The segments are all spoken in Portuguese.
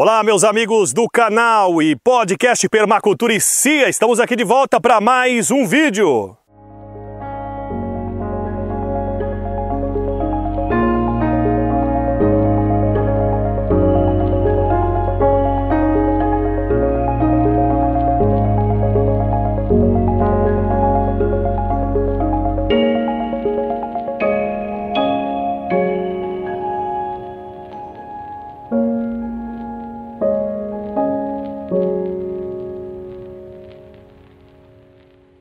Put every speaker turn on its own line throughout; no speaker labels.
Olá, meus amigos do canal e podcast Permacultura e Cia. Estamos aqui de volta para mais um vídeo.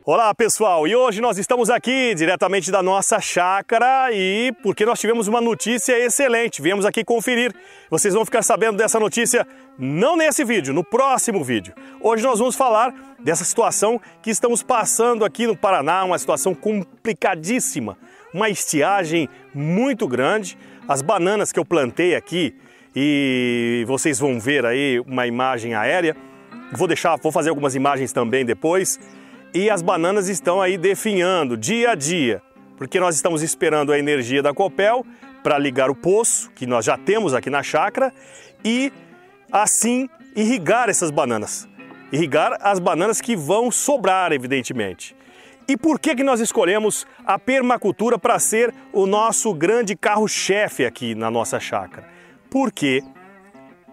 Olá pessoal, e hoje nós estamos aqui diretamente da nossa chácara e porque nós tivemos uma notícia excelente, viemos aqui conferir. Vocês vão ficar sabendo dessa notícia não nesse vídeo, no próximo vídeo. Hoje nós vamos falar dessa situação que estamos passando aqui no Paraná, uma situação complicadíssima, uma estiagem muito grande. As bananas que eu plantei aqui e vocês vão ver aí uma imagem aérea. Vou deixar, vou fazer algumas imagens também depois e as bananas estão aí definhando dia a dia, porque nós estamos esperando a energia da Copel para ligar o poço, que nós já temos aqui na chácara, e assim irrigar essas bananas. Irrigar as bananas que vão sobrar, evidentemente. E por que, que nós escolhemos a permacultura para ser o nosso grande carro-chefe aqui na nossa chácara? Porque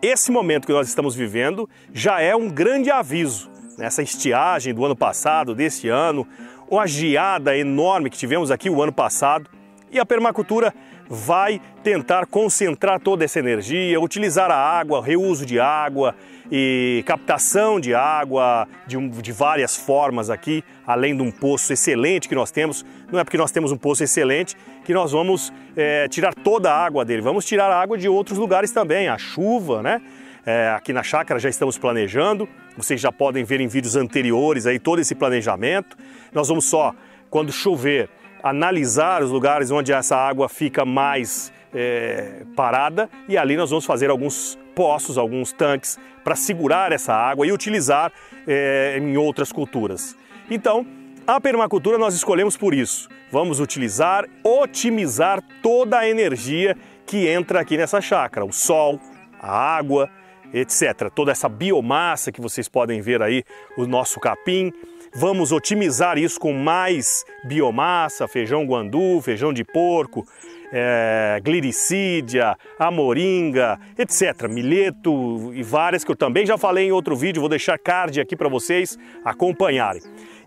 esse momento que nós estamos vivendo já é um grande aviso nessa estiagem do ano passado, desse ano, uma geada enorme que tivemos aqui o ano passado. E a permacultura vai tentar concentrar toda essa energia, utilizar a água, reuso de água e captação de água de, um, de, várias formas aqui, além de um poço excelente que nós temos. Não é porque nós temos um poço excelente que nós vamos é, tirar toda a água dele, vamos tirar a água de outros lugares também, a chuva, né? É, aqui na chácara já estamos planejando, vocês já podem ver em vídeos anteriores aí todo esse planejamento. Nós vamos só, quando chover, analisar os lugares onde essa água fica mais é, parada e ali nós vamos fazer alguns poços, alguns tanques para segurar essa água e utilizar é, em outras culturas. Então, a permacultura nós escolhemos por isso. Vamos utilizar, otimizar toda a energia que entra aqui nessa chácara, o sol, a água, etc. Toda essa biomassa que vocês podem ver aí, o nosso capim. Vamos otimizar isso com mais biomassa, feijão guandu, feijão de porco, é, gliricídia, amoringa, etc. Milheto e várias que eu também já falei em outro vídeo, vou deixar card aqui para vocês acompanharem.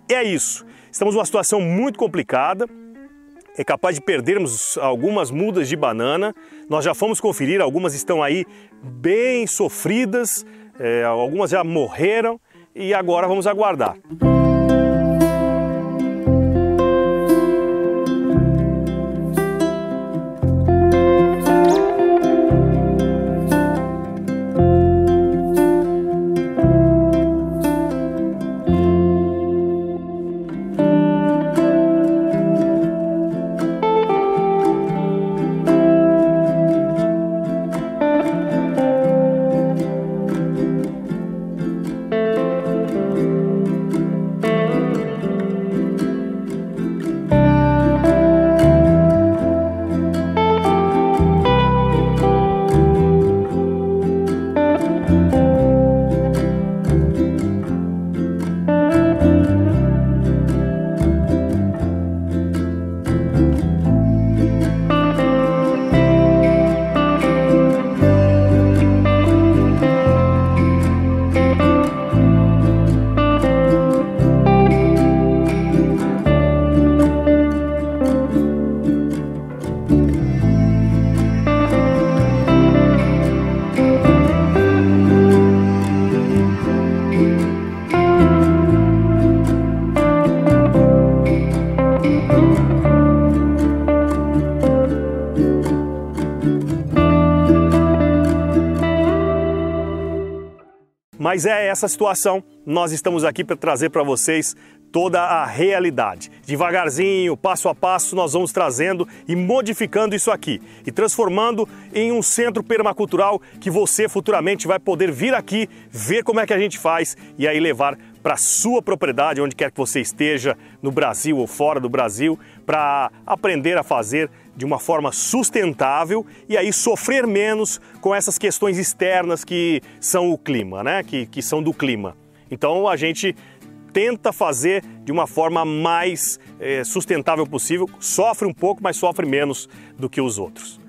É isso. Estamos numa situação muito complicada, é capaz de perdermos algumas mudas de banana. Nós já fomos conferir, algumas estão aí bem sofridas, é, algumas já morreram e agora vamos aguardar. Mas é essa situação, nós estamos aqui para trazer para vocês toda a realidade. Devagarzinho, passo a passo, nós vamos trazendo e modificando isso aqui e transformando em um centro permacultural que você futuramente vai poder vir aqui, ver como é que a gente faz e aí levar para sua propriedade, onde quer que você esteja, no Brasil ou fora do Brasil, para aprender a fazer de uma forma sustentável e aí sofrer menos com essas questões externas que são o clima, né? Que, que são do clima. Então a gente tenta fazer de uma forma mais é, sustentável possível, sofre um pouco, mas sofre menos do que os outros.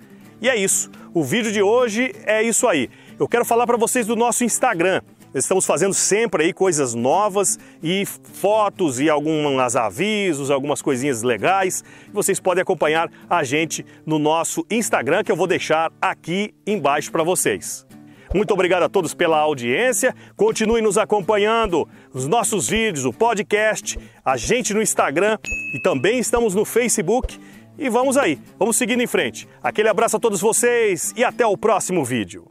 E é isso. O vídeo de hoje é isso aí. Eu quero falar para vocês do nosso Instagram. Estamos fazendo sempre aí coisas novas e fotos e alguns avisos, algumas coisinhas legais. Vocês podem acompanhar a gente no nosso Instagram que eu vou deixar aqui embaixo para vocês. Muito obrigado a todos pela audiência. Continue nos acompanhando os nossos vídeos, o podcast, a gente no Instagram e também estamos no Facebook. E vamos aí, vamos seguindo em frente. Aquele abraço a todos vocês e até o próximo vídeo.